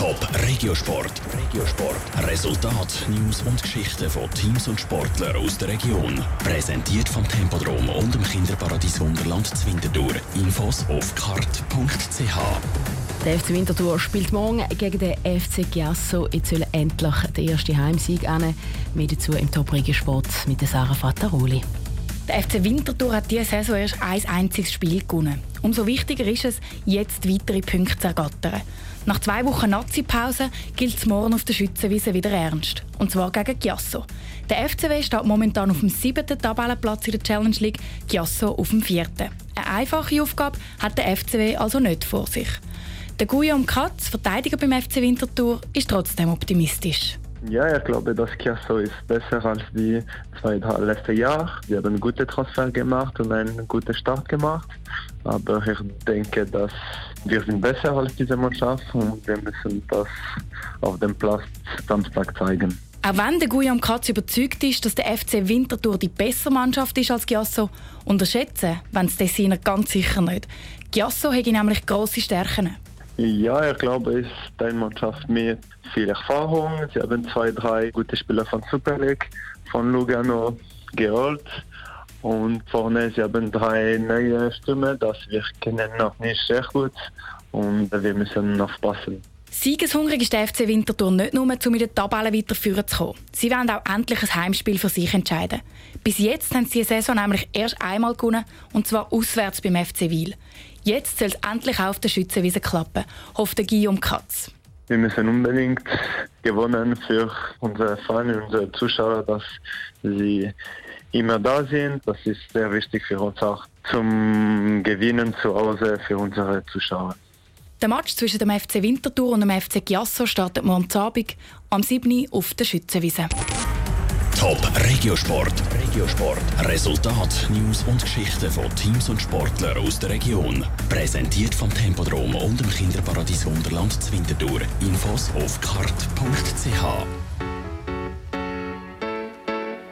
Top Regiosport. Regiosport. Resultat, News und Geschichten von Teams und Sportlern aus der Region. Präsentiert vom Tempodrom und dem Kinderparadies Wunderland Zwintertour. Infos auf kart.ch. Der FC Winterthur spielt morgen gegen den FC Giasso. Jetzt soll endlich der erste Heimsieg an. Mehr dazu im Top Regiosport mit Sarah Fattaroli. Der FC Winterthur hat diese Saison erst ein einziges Spiel gewonnen. Umso wichtiger ist es, jetzt weitere Punkte zu ergattern. Nach zwei Wochen Nazi-Pause gilt es morgen auf der Schützenwiese wieder ernst. Und zwar gegen Giasso. Der FCW steht momentan auf dem siebten Tabellenplatz in der Challenge League, Giasso auf dem vierten. Eine einfache Aufgabe hat der FCW also nicht vor sich. Der Guillaume Katz, Verteidiger beim FC Winterthur, ist trotzdem optimistisch. Ja, ich glaube, das Chiasso ist besser als die zwei letzten Jahre. Sie haben einen guten Transfer gemacht und einen guten Start gemacht. Aber ich denke, dass wir sind besser als diese Mannschaft und wir müssen das auf dem Platz Samstag zeigen. Auch wenn der Guillaume Katz überzeugt ist, dass der FC Winterthur die bessere Mannschaft ist als Giasso, unterschätzen wenn es Dessiner ganz sicher nicht. Giasso hat nämlich grosse Stärken. Ja, ich glaube, es ist eine Mannschaft mit viel Erfahrung. Sie haben zwei, drei gute Spieler von Super League, von Lugano geholt. Und vorne, sie haben drei neue Stimmen, das wir kennen noch nicht sehr gut. Und wir müssen aufpassen. Siegeshungrig ist der FC Winterthur nicht nur, um in der Tabelle weiter zu kommen. Sie wollen auch endlich ein Heimspiel für sich entscheiden. Bis jetzt haben sie die Saison nämlich erst einmal gewonnen, und zwar auswärts beim FC Wiel. Jetzt soll es endlich auf der Schützenwiese klappen, hofft der Guillaume Katz. Wir müssen unbedingt gewonnen für unsere Fans unsere Zuschauer, dass sie immer da sind. Das ist sehr wichtig für uns auch zum Gewinnen zu Hause für unsere Zuschauer. Der Match zwischen dem FC Winterthur und dem FC Giasso startet morgen Abend am 7. auf der Schützenwiese. Top Regiosport. Regiosport. Resultat, News und Geschichten von Teams und Sportlern aus der Region. Präsentiert vom Tempodrom und dem Kinderparadies Wunderland Zwintertour. Infos auf kart.ch.